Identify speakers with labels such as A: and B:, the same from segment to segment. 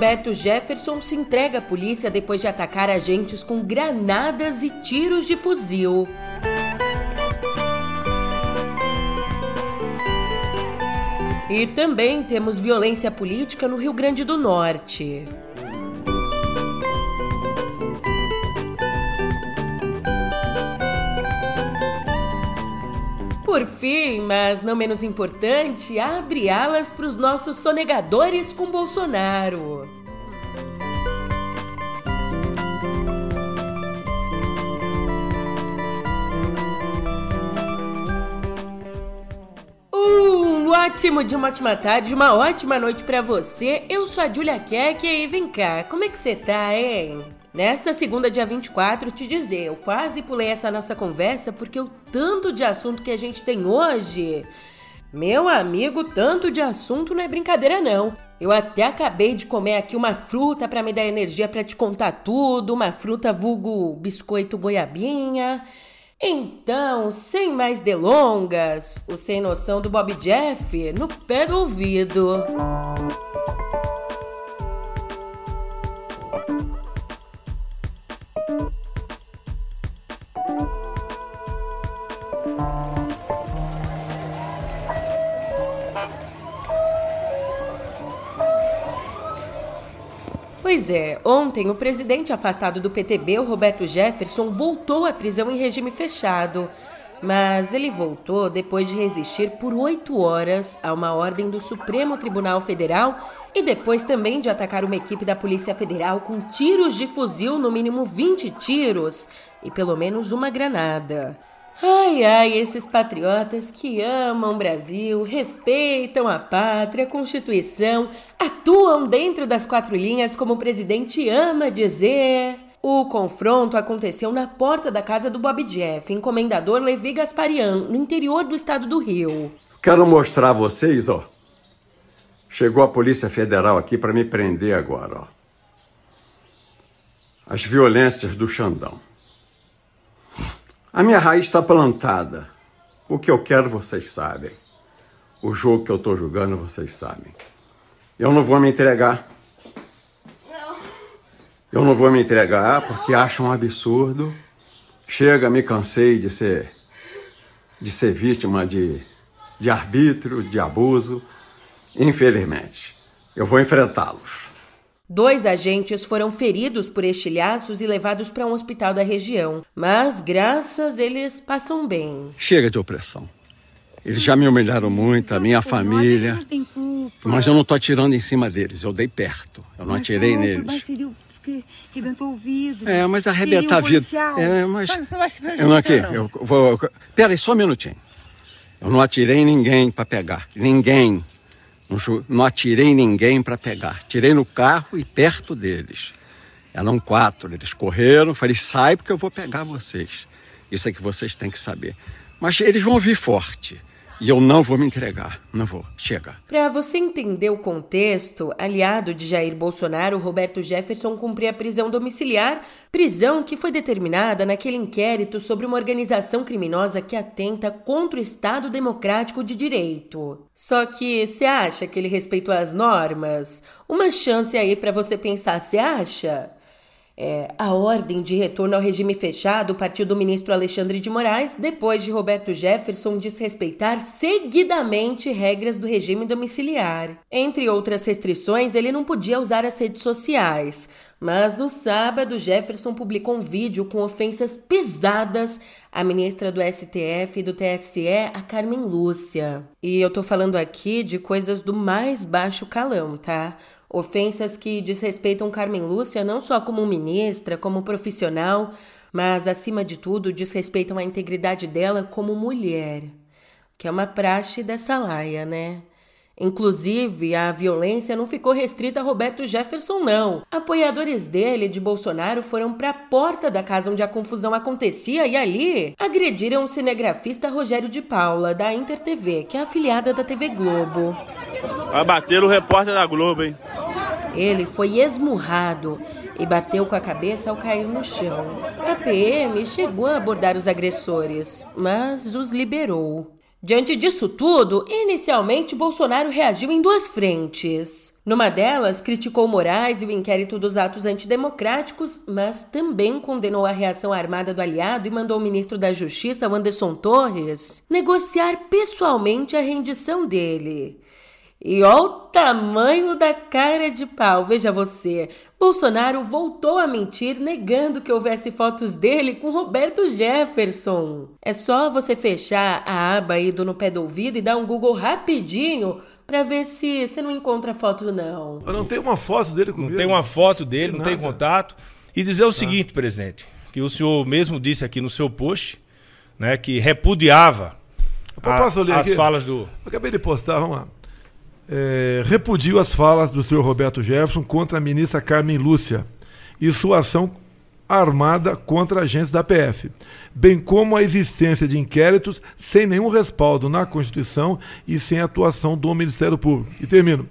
A: Roberto Jefferson se entrega à polícia depois de atacar agentes com granadas e tiros de fuzil. E também temos violência política no Rio Grande do Norte. Por fim, mas não menos importante, abre alas para os nossos sonegadores com Bolsonaro. Um ótimo dia, uma ótima tarde, uma ótima noite para você. Eu sou a Julia Keck e vem cá, como é que você tá, hein? Nessa segunda, dia 24, te dizer, eu quase pulei essa nossa conversa porque o tanto de assunto que a gente tem hoje. Meu amigo, tanto de assunto não é brincadeira não. Eu até acabei de comer aqui uma fruta para me dar energia para te contar tudo, uma fruta vulgo biscoito goiabinha. Então, sem mais delongas, o sem noção do Bob Jeff no pé do ouvido. Pois é, ontem o presidente afastado do PTB, o Roberto Jefferson, voltou à prisão em regime fechado. Mas ele voltou depois de resistir por oito horas a uma ordem do Supremo Tribunal Federal e depois também de atacar uma equipe da Polícia Federal com tiros de fuzil, no mínimo 20 tiros, e pelo menos uma granada. Ai, ai, esses patriotas que amam o Brasil, respeitam a pátria, a Constituição, atuam dentro das quatro linhas, como o presidente ama dizer. O confronto aconteceu na porta da casa do Bob Jeff, encomendador Levi Gasparian, no interior do estado do Rio.
B: Quero mostrar a vocês, ó. Chegou a Polícia Federal aqui para me prender agora, ó. As violências do Xandão. A minha raiz está plantada. O que eu quero, vocês sabem. O jogo que eu estou jogando, vocês sabem. Eu não vou me entregar. Não. Eu não vou me entregar porque acho um absurdo. Chega, me cansei de ser de ser vítima de, de arbítrio, de abuso. Infelizmente, eu vou enfrentá-los.
A: Dois agentes foram feridos por estilhaços e levados para um hospital da região, mas graças eles passam bem.
B: Chega de opressão. Eles já me humilharam muito, a minha família. Mas eu não estou atirando em cima deles, eu dei perto. Eu não atirei neles.
C: Rebentou o vidro.
B: É, mas arrebentar vidro. É, mas. Eu não aqui, eu vou. Pera aí, só um minutinho. Eu não atirei em ninguém para pegar. Ninguém. Não, atirei ninguém para pegar. Tirei no carro e perto deles. Eram quatro. Eles correram. Falei, sai porque eu vou pegar vocês. Isso é que vocês têm que saber. Mas eles vão vir forte. E eu não vou me entregar. Não vou. Chega.
A: Para você entender o contexto, aliado de Jair Bolsonaro, Roberto Jefferson cumpria prisão domiciliar, prisão que foi determinada naquele inquérito sobre uma organização criminosa que atenta contra o Estado Democrático de Direito. Só que você acha que ele respeitou as normas? Uma chance aí para você pensar, você acha? É, a ordem de retorno ao regime fechado partiu do ministro Alexandre de Moraes depois de Roberto Jefferson desrespeitar seguidamente regras do regime domiciliar. Entre outras restrições, ele não podia usar as redes sociais. Mas no sábado, Jefferson publicou um vídeo com ofensas pesadas à ministra do STF e do TSE, a Carmen Lúcia. E eu tô falando aqui de coisas do mais baixo calão, tá? Ofensas que desrespeitam Carmen Lúcia não só como ministra, como profissional, mas, acima de tudo, desrespeitam a integridade dela como mulher, que é uma praxe dessa laia, né? Inclusive, a violência não ficou restrita a Roberto Jefferson, não. Apoiadores dele, de Bolsonaro, foram para a porta da casa onde a confusão acontecia e ali agrediram o cinegrafista Rogério de Paula, da Inter TV, que é afiliada da TV Globo.
D: Vai bater o repórter da Globo, hein?
A: Ele foi esmurrado e bateu com a cabeça ao cair no chão. A PM chegou a abordar os agressores, mas os liberou. Diante disso tudo, inicialmente Bolsonaro reagiu em duas frentes. Numa delas, criticou Moraes e o inquérito dos atos antidemocráticos, mas também condenou a reação armada do aliado e mandou o ministro da Justiça, Anderson Torres, negociar pessoalmente a rendição dele. E olha o tamanho da cara de pau, veja você. Bolsonaro voltou a mentir, negando que houvesse fotos dele com Roberto Jefferson. É só você fechar a aba aí do No Pé do Ouvido e dar um Google rapidinho para ver se você não encontra foto, não.
E: Eu não tem uma foto dele comigo.
F: Não tem uma foto dele, não tem contato. E dizer o tá. seguinte, presidente, que o senhor mesmo disse aqui no seu post, né, que repudiava a, as aqui? falas do...
E: Eu acabei de postar, vamos lá é, repudiu as falas do senhor Roberto Jefferson contra a ministra Carmen Lúcia e sua ação armada contra agentes da PF, bem como a existência de inquéritos sem nenhum respaldo na Constituição e sem atuação do Ministério Público. E termino.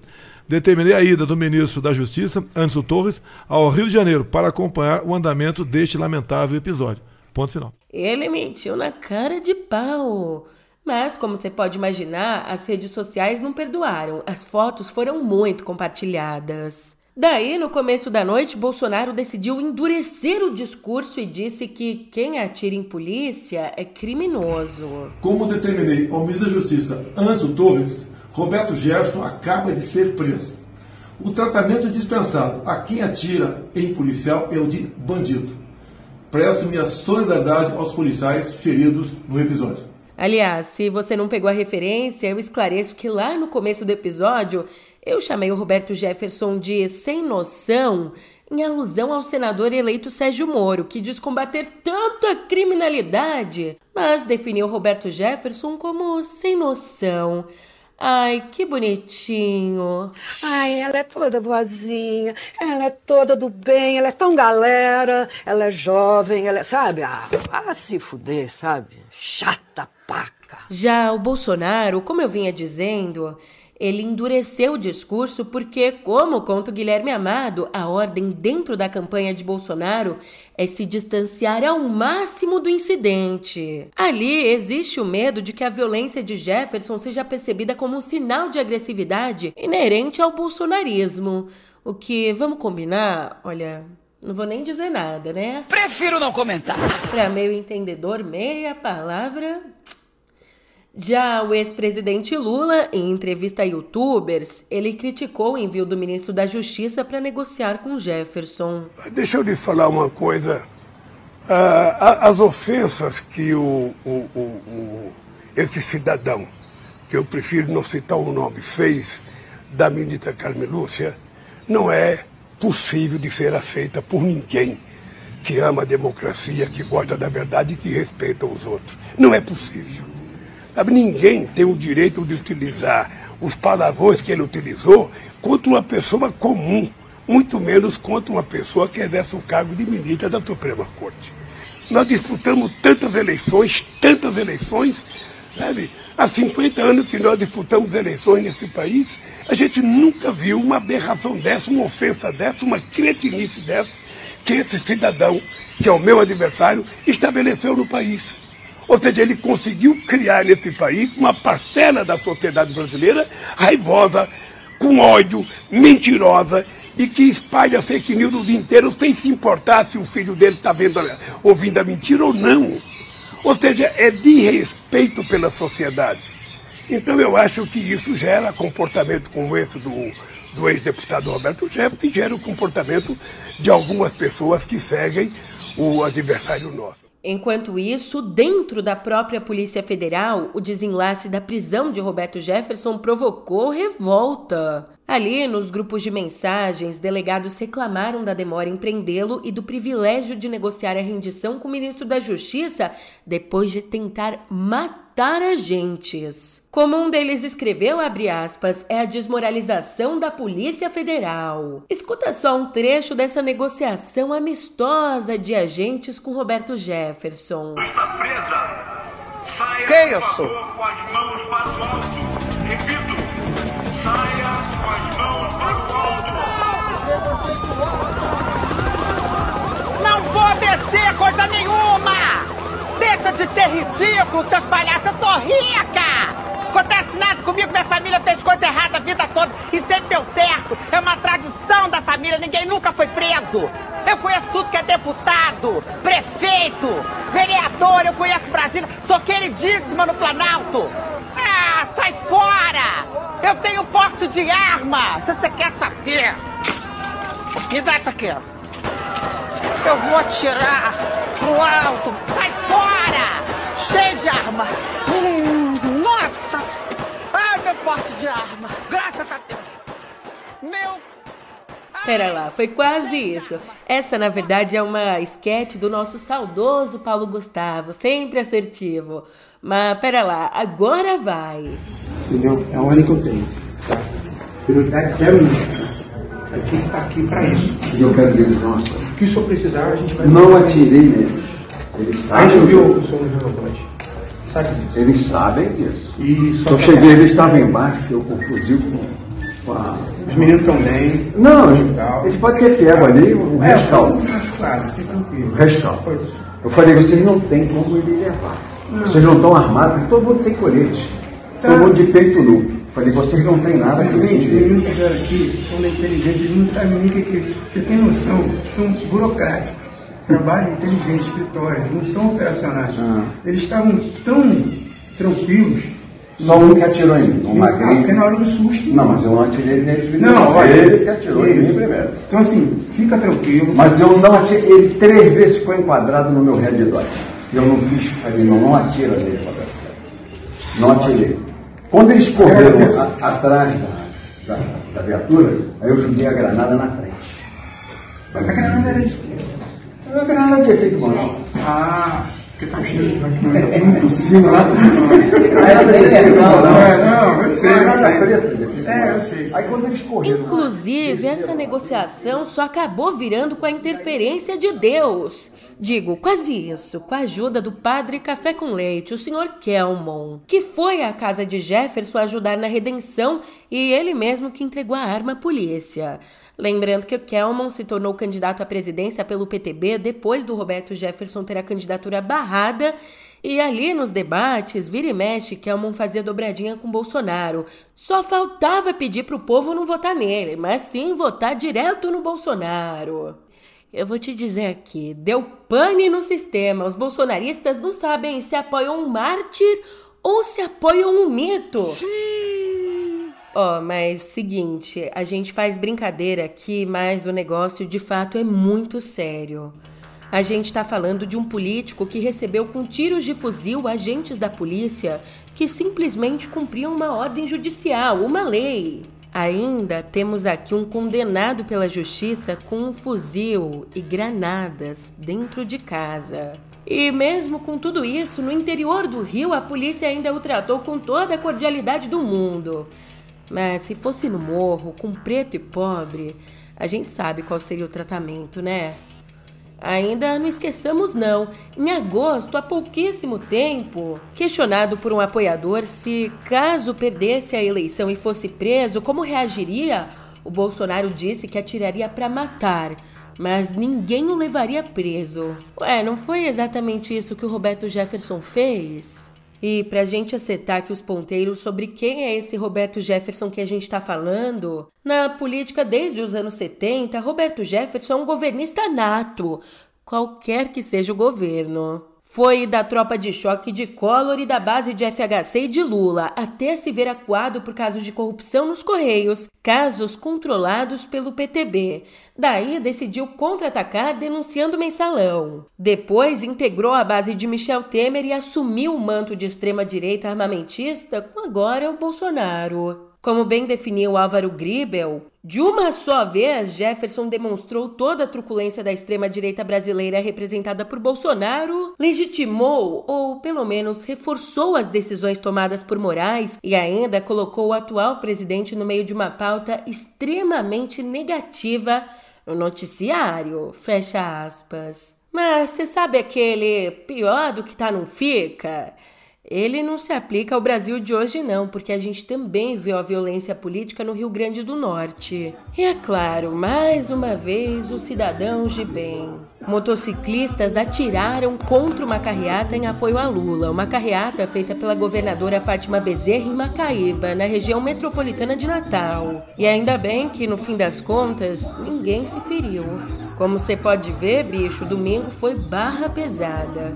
E: Determinei a ida do ministro da Justiça, Anderson Torres, ao Rio de Janeiro para acompanhar o andamento deste lamentável episódio. Ponto final.
A: Ele mentiu na cara de pau. Mas, como você pode imaginar, as redes sociais não perdoaram. As fotos foram muito compartilhadas. Daí, no começo da noite, Bolsonaro decidiu endurecer o discurso e disse que quem atira em polícia é criminoso.
G: Como determinei ao ministro da Justiça, Anso Torres, Roberto Jefferson acaba de ser preso. O tratamento dispensado a quem atira em policial é o de bandido. Presto minha solidariedade aos policiais feridos no episódio.
A: Aliás, se você não pegou a referência, eu esclareço que lá no começo do episódio eu chamei o Roberto Jefferson de sem noção em alusão ao senador eleito Sérgio Moro, que diz combater tanto a criminalidade, mas definiu Roberto Jefferson como sem noção. Ai, que bonitinho.
C: Ai, ela é toda boazinha, ela é toda do bem, ela é tão galera, ela é jovem, ela é, sabe? Ah, ah se fuder, sabe? Chata paca.
A: Já o Bolsonaro, como eu vinha dizendo, ele endureceu o discurso porque, como conta o Guilherme Amado, a ordem dentro da campanha de Bolsonaro é se distanciar ao máximo do incidente. Ali existe o medo de que a violência de Jefferson seja percebida como um sinal de agressividade inerente ao bolsonarismo. O que, vamos combinar, olha, não vou nem dizer nada, né?
H: Prefiro não comentar.
A: Para meio entendedor, meia palavra já o ex-presidente Lula, em entrevista a youtubers, ele criticou o envio do ministro da Justiça para negociar com Jefferson.
I: Deixa eu lhe falar uma coisa. Ah, as ofensas que o, o, o, esse cidadão, que eu prefiro não citar o nome, fez da ministra Carmen Lúcia, não é possível de ser aceita por ninguém que ama a democracia, que gosta da verdade e que respeita os outros. Não é possível. Ninguém tem o direito de utilizar os palavrões que ele utilizou contra uma pessoa comum, muito menos contra uma pessoa que exerce o cargo de ministra da Suprema Corte. Nós disputamos tantas eleições, tantas eleições, sabe? Há 50 anos que nós disputamos eleições nesse país, a gente nunca viu uma aberração dessa, uma ofensa dessa, uma cretinice dessa, que esse cidadão, que é o meu adversário, estabeleceu no país. Ou seja, ele conseguiu criar nesse país uma parcela da sociedade brasileira raivosa, com ódio, mentirosa e que espalha fake news o dia inteiro sem se importar se o filho dele está ouvindo a mentira ou não. Ou seja, é de respeito pela sociedade. Então eu acho que isso gera comportamento como esse do, do ex-deputado Roberto Jefferson e gera o comportamento de algumas pessoas que seguem o adversário nosso.
A: Enquanto isso, dentro da própria Polícia Federal, o desenlace da prisão de Roberto Jefferson provocou revolta. Ali, nos grupos de mensagens, delegados reclamaram da demora em prendê-lo e do privilégio de negociar a rendição com o ministro da Justiça depois de tentar matar agentes. Como um deles escreveu, abre aspas, é a desmoralização da Polícia Federal. Escuta só um trecho dessa negociação amistosa de agentes com Roberto Jefferson.
J: Está presa. Saia
K: Quem eu sou?
J: com as mãos para o alto. Repito, saia com as mãos para o alto.
H: Não vou descer coisa nenhuma! Deixa de ser ridículo, seus palhaços. Eu tô rica! Acontece nada comigo, minha família fez coisa errada a vida toda e sempre deu certo. É uma tradição da família, ninguém nunca foi preso. Eu conheço tudo que é deputado, prefeito, vereador, eu conheço Brasília, sou queridíssima no Planalto. Ah, sai fora! Eu tenho porte de arma, se você quer saber. Me dá isso aqui. Eu vou atirar pro alto. Fora! Cheio de arma. Hum, nossa! Ai, meu porte de arma. Graças a Deus. Meu
A: Pera lá, foi quase isso. Essa, na verdade, é uma esquete do nosso saudoso Paulo Gustavo, sempre assertivo. Mas pera lá, agora vai.
K: Entendeu? É a ordem que eu tenho. Tá? Prioridade zero isso. Aqui tá aqui pra isso.
B: E eu quero dizer uma coisa.
K: O que o senhor precisar, a gente vai.
B: Não atirei neles. Eles
K: A
B: sabem.
K: gente o. Sabe disso?
B: Eles sabem disso.
K: E só
B: Eu cheguei, eles estavam embaixo, eu fuzil com, a.
K: Os meninos estão bem.
B: Não, eles podem ter pego ali o
K: É,
B: rescaldo.
K: Claro.
B: O rescaldo. Eu falei, vocês não têm como ele levar.
K: Não.
B: Vocês não estão armados, todo mundo sem colete.
K: Tá.
B: Todo mundo de peito nu. Falei, vocês não têm nada que
K: gente, os
B: vender.
K: meninos que vieram aqui são da inteligência, eles não sabem nem o que que é. Você tem noção, são burocráticos. Trabalham em inteligência, escritório, não são operacionais.
B: Ah.
K: Eles estavam tão tranquilos.
B: Só um que atirou em mim, um
K: Ah,
B: magrinho.
K: porque na hora do susto.
B: Não, mas eu não atirei nele primeiro.
K: Não, olha,
B: ele que atirou em mim primeiro.
K: Então, assim, fica tranquilo.
B: Mas eu não atirei, ele três vezes ficou enquadrado no meu dot. Eu não quis, falei, não, não atira nele, Roberto. Não atirei. Quando eles correram a- atrás da, da, da viatura, aí eu joguei a granada na frente.
K: A granada era de quê?
B: A granada de efeito manual.
K: Ah, porque tá cheio de muito tossindo lá.
B: Era de efeito manual.
K: É, não, eu sei,
B: efeito
K: É, eu sei.
B: Aí quando eles correram.
A: Inclusive, essa negociação só acabou virando com a interferência de Deus. Digo, quase isso, com a ajuda do padre Café com Leite, o senhor Kelmon, que foi à casa de Jefferson ajudar na redenção e ele mesmo que entregou a arma à polícia. Lembrando que o Kelmon se tornou candidato à presidência pelo PTB depois do Roberto Jefferson ter a candidatura barrada e ali nos debates, vira e mexe, Kelmon fazia dobradinha com Bolsonaro. Só faltava pedir pro povo não votar nele, mas sim votar direto no Bolsonaro. Eu vou te dizer aqui, deu pane no sistema. Os bolsonaristas não sabem se apoiam um mártir ou se apoiam um mito. Ó, mas seguinte, a gente faz brincadeira aqui, mas o negócio de fato é muito sério. A gente tá falando de um político que recebeu com tiros de fuzil agentes da polícia que simplesmente cumpriam uma ordem judicial, uma lei. Ainda temos aqui um condenado pela justiça com um fuzil e granadas dentro de casa. E mesmo com tudo isso, no interior do Rio, a polícia ainda o tratou com toda a cordialidade do mundo. Mas se fosse no morro, com preto e pobre, a gente sabe qual seria o tratamento, né? Ainda não esqueçamos não, em agosto, há pouquíssimo tempo, questionado por um apoiador se, caso perdesse a eleição e fosse preso, como reagiria, o Bolsonaro disse que atiraria para matar, mas ninguém o levaria preso. Ué, não foi exatamente isso que o Roberto Jefferson fez? E pra gente acertar aqui os ponteiros sobre quem é esse Roberto Jefferson que a gente tá falando, na política desde os anos 70, Roberto Jefferson é um governista nato, qualquer que seja o governo. Foi da tropa de choque de Collor e da base de FHC e de Lula, até se ver acuado por casos de corrupção nos Correios, casos controlados pelo PTB. Daí decidiu contra-atacar denunciando mensalão. Depois integrou a base de Michel Temer e assumiu o manto de extrema-direita armamentista com agora o Bolsonaro. Como bem definiu Álvaro Gribel, de uma só vez, Jefferson demonstrou toda a truculência da extrema-direita brasileira representada por Bolsonaro, legitimou ou, pelo menos, reforçou as decisões tomadas por Moraes e ainda colocou o atual presidente no meio de uma pauta extremamente negativa no noticiário. Fecha aspas. Mas você sabe aquele pior do que tá não fica? Ele não se aplica ao Brasil de hoje, não, porque a gente também viu a violência política no Rio Grande do Norte. E é claro, mais uma vez, os cidadãos de bem. Motociclistas atiraram contra uma carreata em apoio a Lula, uma carreata feita pela governadora Fátima Bezerra em Macaíba, na região metropolitana de Natal. E ainda bem que, no fim das contas, ninguém se feriu. Como você pode ver, bicho, domingo foi barra pesada.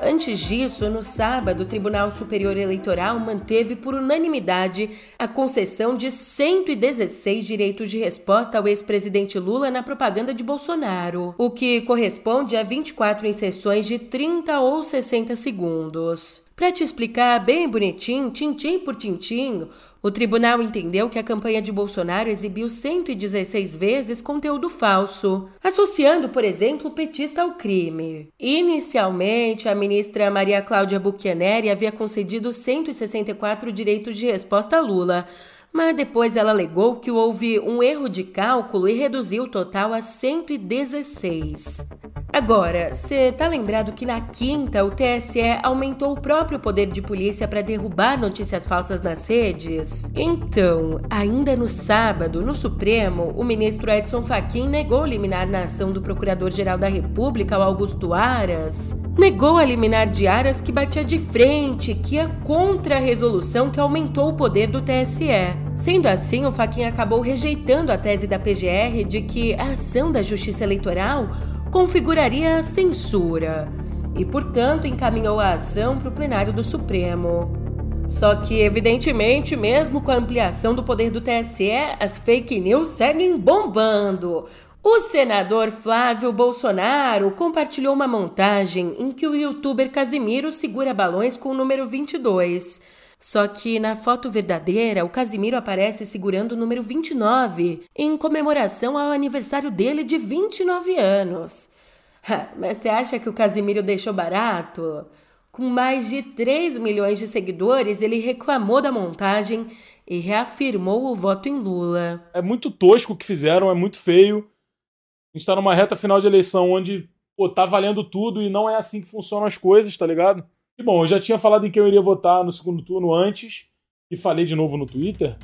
A: Antes disso, no sábado, o Tribunal Superior Eleitoral manteve por unanimidade a concessão de 116 direitos de resposta ao ex-presidente Lula na propaganda de Bolsonaro, o que corresponde a 24 inserções de 30 ou 60 segundos. Para te explicar bem bonitinho, tintim por tintim, o tribunal entendeu que a campanha de Bolsonaro exibiu 116 vezes conteúdo falso, associando, por exemplo, o petista ao crime. Inicialmente, a ministra Maria Cláudia Buchianeri havia concedido 164 direitos de resposta a Lula, mas depois ela alegou que houve um erro de cálculo e reduziu o total a 116. Agora, você tá lembrado que na quinta o TSE aumentou o próprio poder de polícia para derrubar notícias falsas nas redes? Então, ainda no sábado, no Supremo, o ministro Edson Fachin negou liminar na ação do Procurador-Geral da República, Augusto Aras. Negou a liminar de Aras que batia de frente, que ia contra a resolução que aumentou o poder do TSE. Sendo assim, o Fachin acabou rejeitando a tese da PGR de que a ação da Justiça Eleitoral configuraria censura e, portanto, encaminhou a ação para o plenário do Supremo. Só que, evidentemente, mesmo com a ampliação do poder do TSE, as fake news seguem bombando. O senador Flávio Bolsonaro compartilhou uma montagem em que o youtuber Casimiro segura balões com o número 22. Só que na foto verdadeira, o Casimiro aparece segurando o número 29, em comemoração ao aniversário dele de 29 anos. Mas você acha que o Casimiro deixou barato? Com mais de 3 milhões de seguidores, ele reclamou da montagem e reafirmou o voto em Lula.
L: É muito tosco o que fizeram, é muito feio. Gente tá numa reta final de eleição onde pô, tá valendo tudo e não é assim que funcionam as coisas, tá ligado? E bom, eu já tinha falado em que eu iria votar no segundo turno antes e falei de novo no Twitter.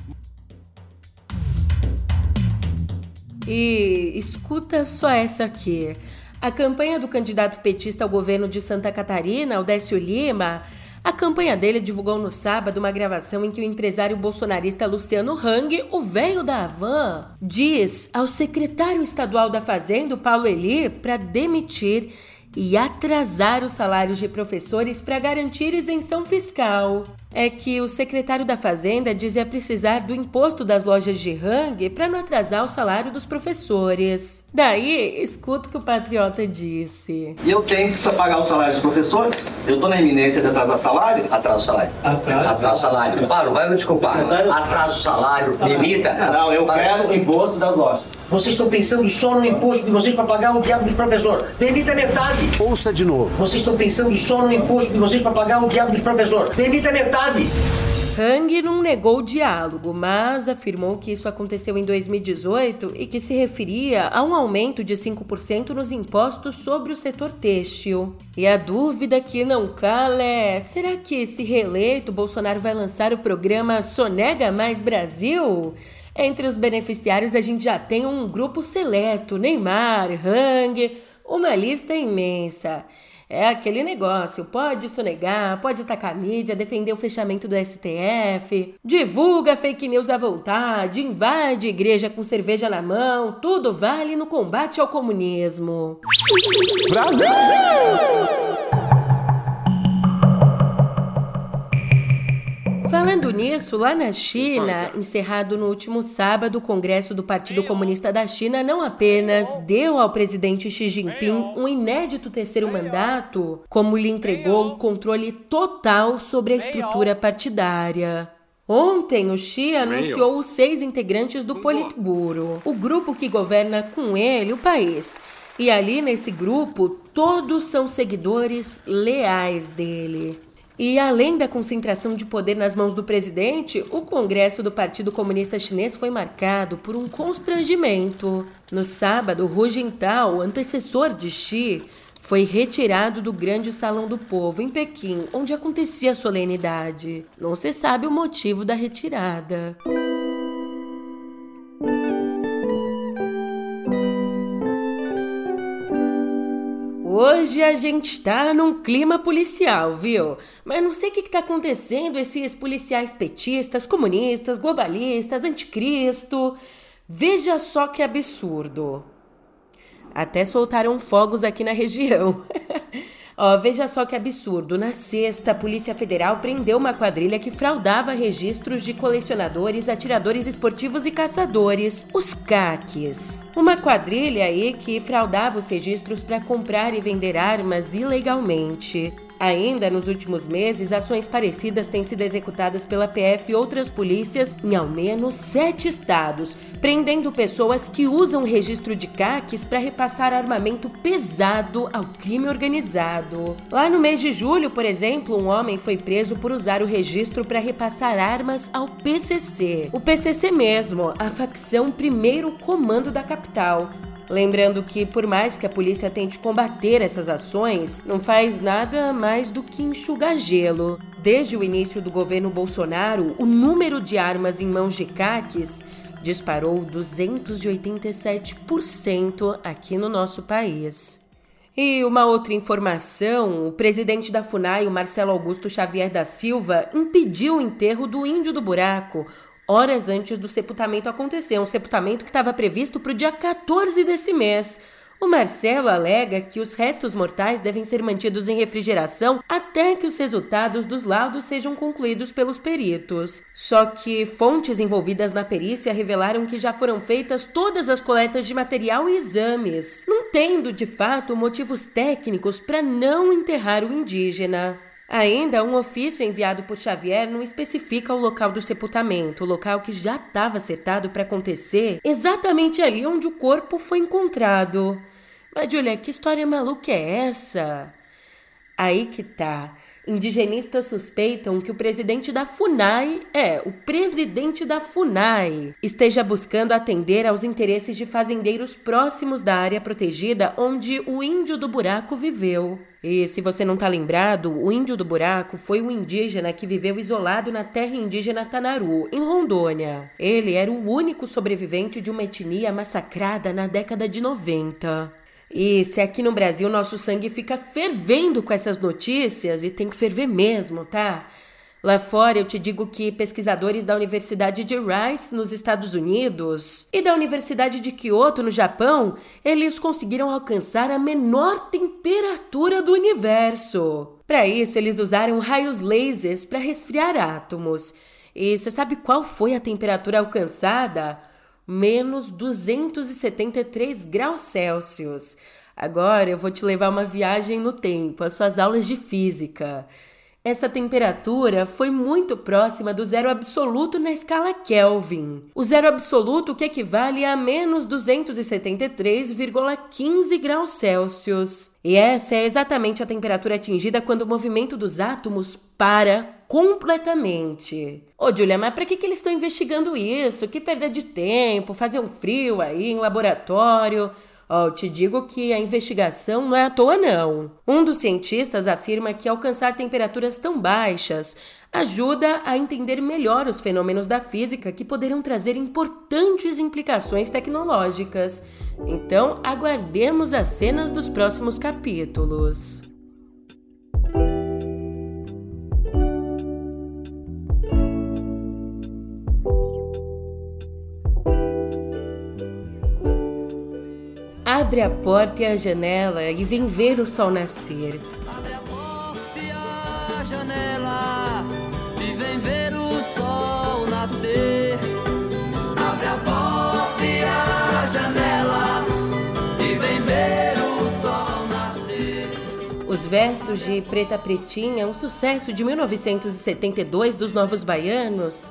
A: E escuta só essa aqui. A campanha do candidato petista ao governo de Santa Catarina, Odécio Lima, a campanha dele divulgou no sábado uma gravação em que o empresário bolsonarista Luciano Hang, o velho da Havan, diz ao secretário estadual da Fazenda, Paulo Eli, para demitir e atrasar os salários de professores para garantir isenção fiscal. É que o secretário da Fazenda dizia precisar do imposto das lojas de hang para não atrasar o salário dos professores. Daí, escuta o que o patriota disse.
M: E eu tenho que pagar o salário dos professores? Eu estou na iminência de atrasar salário? Atraso o salário. Atraso? Atraso o salário. Paulo, vai me desculpar. Atraso o salário, demita. Não, eu quero o imposto das lojas. Vocês estão pensando só no imposto de vocês para pagar o diabo dos professores. Demita metade.
N: Ouça de novo.
M: Vocês estão pensando só no imposto de vocês para pagar o diabo dos professores. Demita metade.
A: Hang não negou o diálogo, mas afirmou que isso aconteceu em 2018 e que se referia a um aumento de 5% nos impostos sobre o setor têxtil. E a dúvida que não cala é: será que, se reeleito, Bolsonaro vai lançar o programa Sonega Mais Brasil? Entre os beneficiários, a gente já tem um grupo seleto: Neymar, Hang, uma lista imensa. É aquele negócio, pode sonegar, pode atacar a mídia, defender o fechamento do STF, divulga fake news à vontade, invade igreja com cerveja na mão, tudo vale no combate ao comunismo. Brasil! Falando nisso, lá na China, encerrado no último sábado, o Congresso do Partido Comunista da China não apenas deu ao presidente Xi Jinping um inédito terceiro mandato, como lhe entregou o controle total sobre a estrutura partidária. Ontem, o Xi anunciou os seis integrantes do Politburo, o grupo que governa com ele o país. E ali nesse grupo, todos são seguidores leais dele. E além da concentração de poder nas mãos do presidente, o Congresso do Partido Comunista Chinês foi marcado por um constrangimento. No sábado, Hu Jintao, antecessor de Xi, foi retirado do grande salão do povo em Pequim, onde acontecia a solenidade. Não se sabe o motivo da retirada. Hoje a gente tá num clima policial, viu? Mas não sei o que, que tá acontecendo, esses policiais petistas, comunistas, globalistas, anticristo. Veja só que absurdo. Até soltaram fogos aqui na região. Ó, veja só que absurdo. Na sexta, a Polícia Federal prendeu uma quadrilha que fraudava registros de colecionadores, atiradores esportivos e caçadores, os CACs. Uma quadrilha aí que fraudava os registros para comprar e vender armas ilegalmente. Ainda nos últimos meses, ações parecidas têm sido executadas pela PF e outras polícias em ao menos sete estados, prendendo pessoas que usam registro de CACs para repassar armamento pesado ao crime organizado. Lá no mês de julho, por exemplo, um homem foi preso por usar o registro para repassar armas ao PCC. O PCC mesmo, a facção Primeiro Comando da capital, Lembrando que, por mais que a polícia tente combater essas ações, não faz nada mais do que enxugar gelo. Desde o início do governo Bolsonaro, o número de armas em mãos de caques disparou 287% aqui no nosso país. E uma outra informação: o presidente da FUNAI, o Marcelo Augusto Xavier da Silva, impediu o enterro do Índio do Buraco, horas antes do sepultamento acontecer, um sepultamento que estava previsto para o dia 14 desse mês. O Marcelo alega que os restos mortais devem ser mantidos em refrigeração até que os resultados dos laudos sejam concluídos pelos peritos. Só que fontes envolvidas na perícia revelaram que já foram feitas todas as coletas de material e exames, não tendo de fato motivos técnicos para não enterrar o indígena. Ainda, um ofício enviado por Xavier não especifica o local do sepultamento, o local que já estava acertado para acontecer exatamente ali onde o corpo foi encontrado. Mas, Julia, que história maluca é essa? Aí que tá. Indigenistas suspeitam que o presidente da FUNAI, é, o presidente da FUNAI, esteja buscando atender aos interesses de fazendeiros próximos da área protegida onde o índio do buraco viveu. E se você não tá lembrado, o índio do buraco foi o indígena que viveu isolado na terra indígena Tanaru, em Rondônia. Ele era o único sobrevivente de uma etnia massacrada na década de 90. E se aqui no Brasil nosso sangue fica fervendo com essas notícias, e tem que ferver mesmo, tá? Lá fora eu te digo que pesquisadores da Universidade de Rice, nos Estados Unidos, e da Universidade de Kyoto, no Japão, eles conseguiram alcançar a menor temperatura do universo. Para isso, eles usaram raios lasers para resfriar átomos. E você sabe qual foi a temperatura alcançada? Menos 273 graus Celsius. Agora eu vou te levar uma viagem no tempo, as suas aulas de física. Essa temperatura foi muito próxima do zero absoluto na escala Kelvin. O zero absoluto que equivale a menos 273,15 graus Celsius. E essa é exatamente a temperatura atingida quando o movimento dos átomos para completamente. Ô, Julia, mas para que, que eles estão investigando isso? Que perda de tempo, fazer um frio aí em laboratório. Ó, oh, te digo que a investigação não é à toa, não. Um dos cientistas afirma que alcançar temperaturas tão baixas ajuda a entender melhor os fenômenos da física que poderão trazer importantes implicações tecnológicas. Então, aguardemos as cenas dos próximos capítulos. Abre a porta e a janela e vem ver o sol nascer. Abre a porta e a janela e vem ver o sol nascer. Abre a porta e a janela e vem ver o sol nascer. Os versos de Preta Pretinha, um sucesso de 1972 dos Novos Baianos,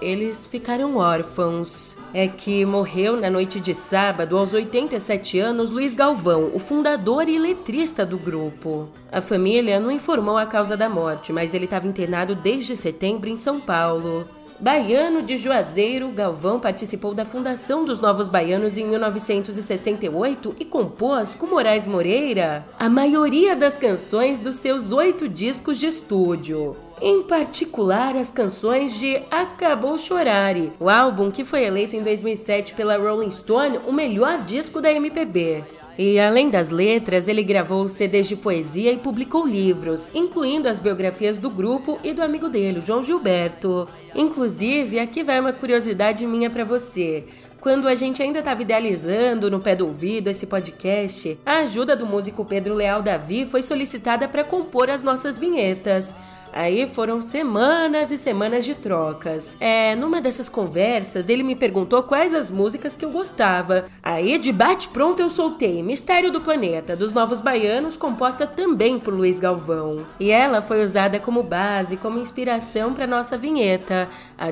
A: eles ficaram órfãos. É que morreu na noite de sábado, aos 87 anos, Luiz Galvão, o fundador e letrista do grupo. A família não informou a causa da morte, mas ele estava internado desde setembro em São Paulo. Baiano de Juazeiro, Galvão participou da fundação dos Novos Baianos em 1968 e compôs com Moraes Moreira a maioria das canções dos seus oito discos de estúdio. Em particular, as canções de Acabou Chorare, o álbum que foi eleito em 2007 pela Rolling Stone o melhor disco da MPB. E além das letras, ele gravou CDs de poesia e publicou livros, incluindo as biografias do grupo e do amigo dele, João Gilberto. Inclusive, aqui vai uma curiosidade minha para você. Quando a gente ainda estava idealizando no pé do ouvido esse podcast, a ajuda do músico Pedro Leal Davi foi solicitada para compor as nossas vinhetas. Aí foram semanas e semanas de trocas. É, numa dessas conversas, ele me perguntou quais as músicas que eu gostava. Aí, de bate-pronto, eu soltei Mistério do Planeta, dos Novos Baianos, composta também por Luiz Galvão. E ela foi usada como base, como inspiração para nossa vinheta. A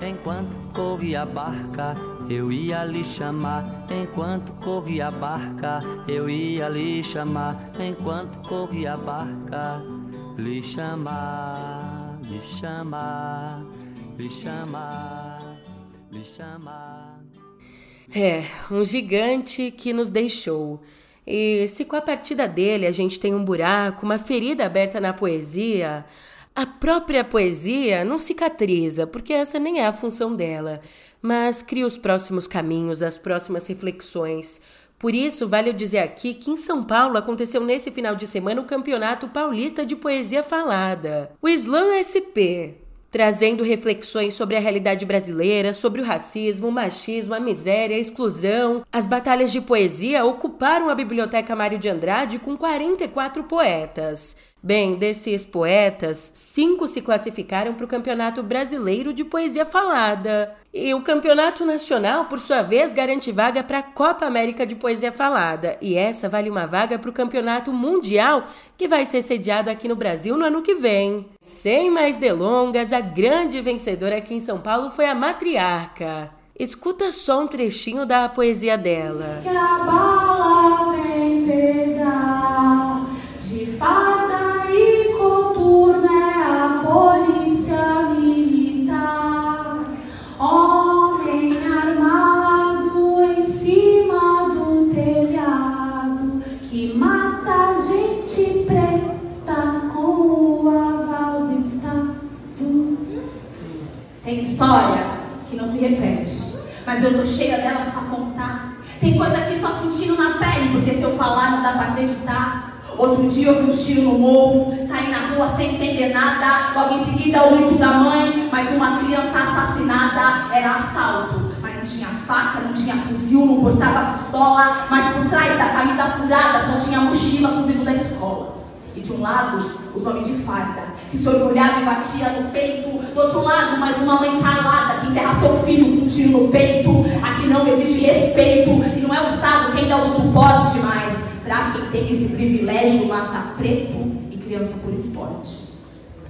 N: Enquanto corria a barca, eu ia lhe chamar. Enquanto corria a barca, eu ia lhe chamar. Enquanto corria a barca, lhe chamar, lhe chamar, lhe chamar, lhe chamar.
A: É, um gigante que nos deixou. E se com a partida dele a gente tem um buraco, uma ferida aberta na poesia, a própria poesia não cicatriza, porque essa nem é a função dela, mas cria os próximos caminhos, as próximas reflexões. Por isso, vale eu dizer aqui que em São Paulo aconteceu nesse final de semana o Campeonato Paulista de Poesia Falada. O Slam SP, trazendo reflexões sobre a realidade brasileira, sobre o racismo, o machismo, a miséria, a exclusão. As batalhas de poesia ocuparam a Biblioteca Mário de Andrade com 44 poetas. Bem, desses poetas, cinco se classificaram para o Campeonato Brasileiro de Poesia Falada. E o Campeonato Nacional, por sua vez, garante vaga para a Copa América de Poesia Falada. E essa vale uma vaga para o Campeonato Mundial, que vai ser sediado aqui no Brasil no ano que vem. Sem mais delongas, a grande vencedora aqui em São Paulo foi a Matriarca. Escuta só um trechinho da poesia dela.
O: Que
P: história que não se repete. Mas eu tô cheia delas para contar. Tem coisa aqui só sentindo na pele, porque se eu falar não dá para acreditar. Outro dia eu vi um tiro no morro, saí na rua sem entender nada. Logo em seguida o grito da mãe, mas uma criança assassinada era assalto. Mas não tinha faca, não tinha fuzil, não portava pistola. Mas por trás da camisa furada só tinha mochila com os livros da escola. E de um lado, os homens de farda, que se orgulhavam e batia no peito. Do outro lado, mais uma mãe calada que enterra seu filho com um tiro no peito. Aqui não existe respeito. E não é o Estado quem dá o suporte, mas para quem tem esse privilégio, mata preto e criança por esporte.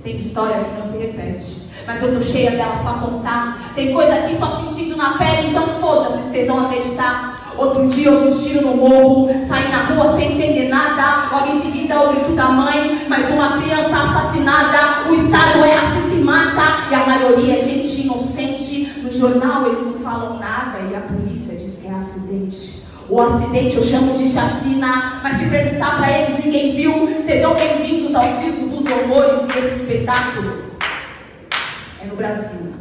P: Tem história que não se repete. Mas eu tô cheia delas para contar. Tem coisa aqui só sentindo na pele, então foda-se, vocês vão acreditar. Outro dia eu tiro no morro, saí na rua sem entender nada. Logo em seguida o grito da mãe, mais uma criança assassinada. O Estado é racista e mata, e a maioria é gente inocente. No jornal eles não falam nada e a polícia diz que é acidente. O acidente eu chamo de chacina, mas se perguntar para eles ninguém viu. Sejam bem-vindos ao Circo dos Horrores e esse espetáculo é no Brasil.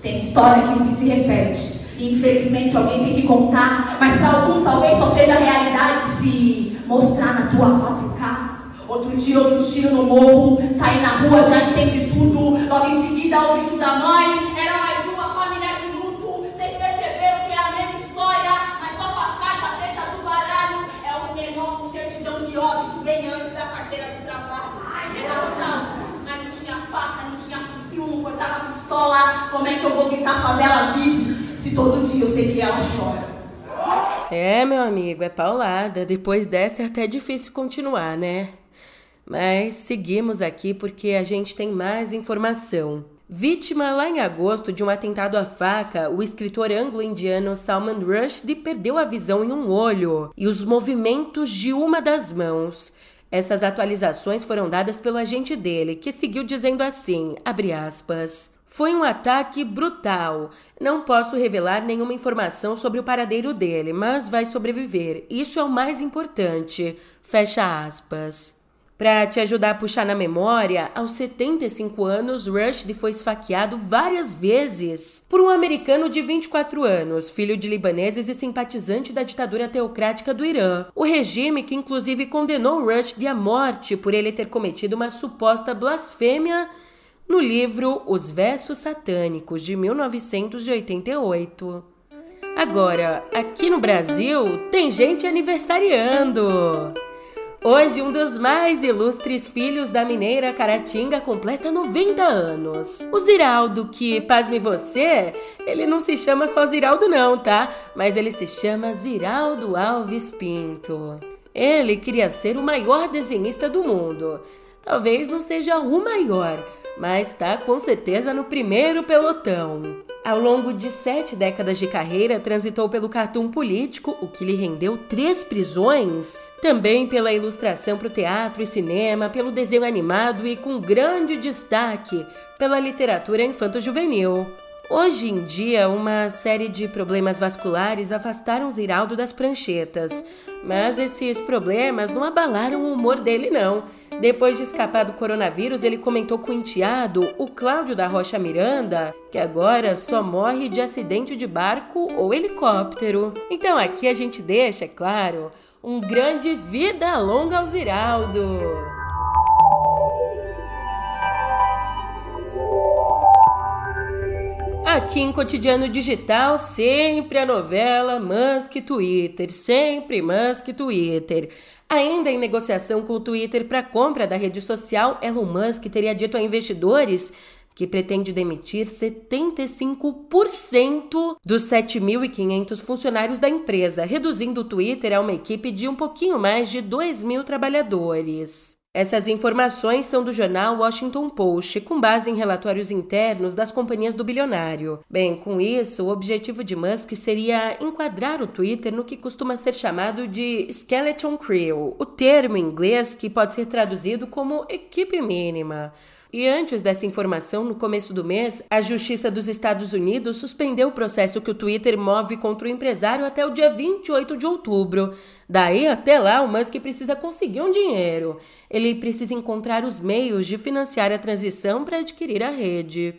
P: Tem história que se, se repete. Infelizmente alguém tem que contar, mas para alguns talvez só seja realidade se mostrar na tua 4K. Outro dia eu um tiro no morro, saí na rua, já entendi tudo. Logo em seguida o grito da mãe, era mais uma família de luto. Vocês perceberam que é a mesma história, mas só com as cartas pretas do baralho. É os menores com certidão de óbito bem antes da carteira de trabalho. Ai, graça! Mas não tinha faca, não tinha fuzil, não cortava pistola. Como é que eu vou gritar favela vive? Todo dia eu sei que ela chora.
A: É, meu amigo, é paulada. Depois dessa é até difícil continuar, né? Mas seguimos aqui porque a gente tem mais informação. Vítima lá em agosto de um atentado à faca, o escritor anglo-indiano Salman Rushdie perdeu a visão em um olho e os movimentos de uma das mãos. Essas atualizações foram dadas pelo agente dele, que seguiu dizendo assim, aspas, foi um ataque brutal. Não posso revelar nenhuma informação sobre o paradeiro dele, mas vai sobreviver. Isso é o mais importante. Fecha aspas. Para te ajudar a puxar na memória, aos 75 anos, Rushdie foi esfaqueado várias vezes por um americano de 24 anos, filho de libaneses e simpatizante da ditadura teocrática do Irã. O regime que inclusive condenou Rushdie à morte por ele ter cometido uma suposta blasfêmia no livro Os Versos Satânicos de 1988. Agora, aqui no Brasil, tem gente aniversariando. Hoje, um dos mais ilustres filhos da mineira Caratinga completa 90 anos. O Ziraldo, que, pasme você, ele não se chama só Ziraldo não, tá? Mas ele se chama Ziraldo Alves Pinto. Ele queria ser o maior desenhista do mundo. Talvez não seja o maior, mas está com certeza no primeiro pelotão. Ao longo de sete décadas de carreira, transitou pelo cartoon político, o que lhe rendeu três prisões. Também pela ilustração para o teatro e cinema, pelo desenho animado e com grande destaque pela literatura infanto-juvenil. Hoje em dia, uma série de problemas vasculares afastaram Ziraldo das pranchetas, mas esses problemas não abalaram o humor dele, não. Depois de escapar do coronavírus, ele comentou com o enteado, o Cláudio da Rocha Miranda, que agora só morre de acidente de barco ou helicóptero. Então aqui a gente deixa, é claro, um grande vida longa ao Ziraldo. Aqui em Cotidiano Digital, sempre a novela Musk Twitter, sempre Musk Twitter. Ainda em negociação com o Twitter para compra da rede social, Elon Musk teria dito a investidores que pretende demitir 75% dos 7.500 funcionários da empresa, reduzindo o Twitter a uma equipe de um pouquinho mais de 2 mil trabalhadores. Essas informações são do jornal Washington Post, com base em relatórios internos das companhias do bilionário. Bem, com isso, o objetivo de Musk seria enquadrar o Twitter no que costuma ser chamado de Skeleton Crew, o termo em inglês que pode ser traduzido como equipe mínima. E antes dessa informação, no começo do mês, a Justiça dos Estados Unidos suspendeu o processo que o Twitter move contra o empresário até o dia 28 de outubro. Daí até lá, o Musk precisa conseguir um dinheiro. Ele precisa encontrar os meios de financiar a transição para adquirir a rede.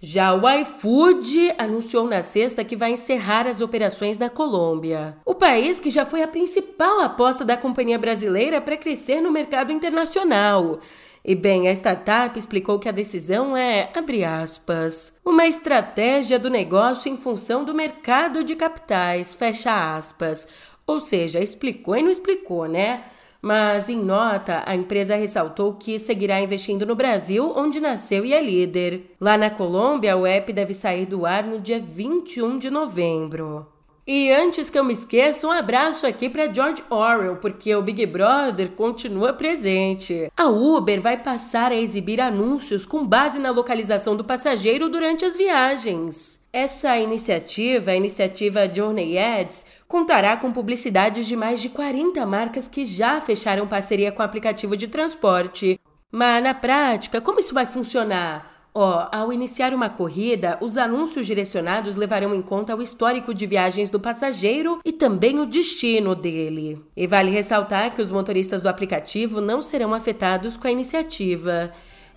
A: Já o iFood anunciou na sexta que vai encerrar as operações na Colômbia. O país que já foi a principal aposta da companhia brasileira para crescer no mercado internacional. E bem, a startup explicou que a decisão é, abre aspas, uma estratégia do negócio em função do mercado de capitais, fecha aspas. Ou seja, explicou e não explicou, né? Mas em nota, a empresa ressaltou que seguirá investindo no Brasil, onde nasceu e é líder. Lá na Colômbia, o app deve sair do ar no dia 21 de novembro. E antes que eu me esqueça, um abraço aqui para George Orwell, porque o Big Brother continua presente. A Uber vai passar a exibir anúncios com base na localização do passageiro durante as viagens. Essa iniciativa, a iniciativa Journey Ads, contará com publicidades de mais de 40 marcas que já fecharam parceria com o aplicativo de transporte. Mas na prática, como isso vai funcionar? Ó, ao iniciar uma corrida, os anúncios direcionados levarão em conta o histórico de viagens do passageiro e também o destino dele. E vale ressaltar que os motoristas do aplicativo não serão afetados com a iniciativa.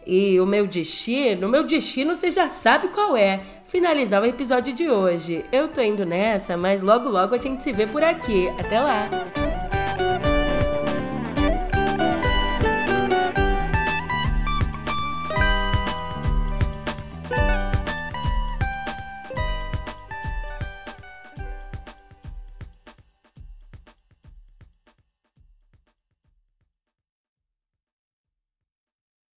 A: E o meu destino, meu destino você já sabe qual é. Finalizar o episódio de hoje. Eu tô indo nessa, mas logo logo a gente se vê por aqui. Até lá!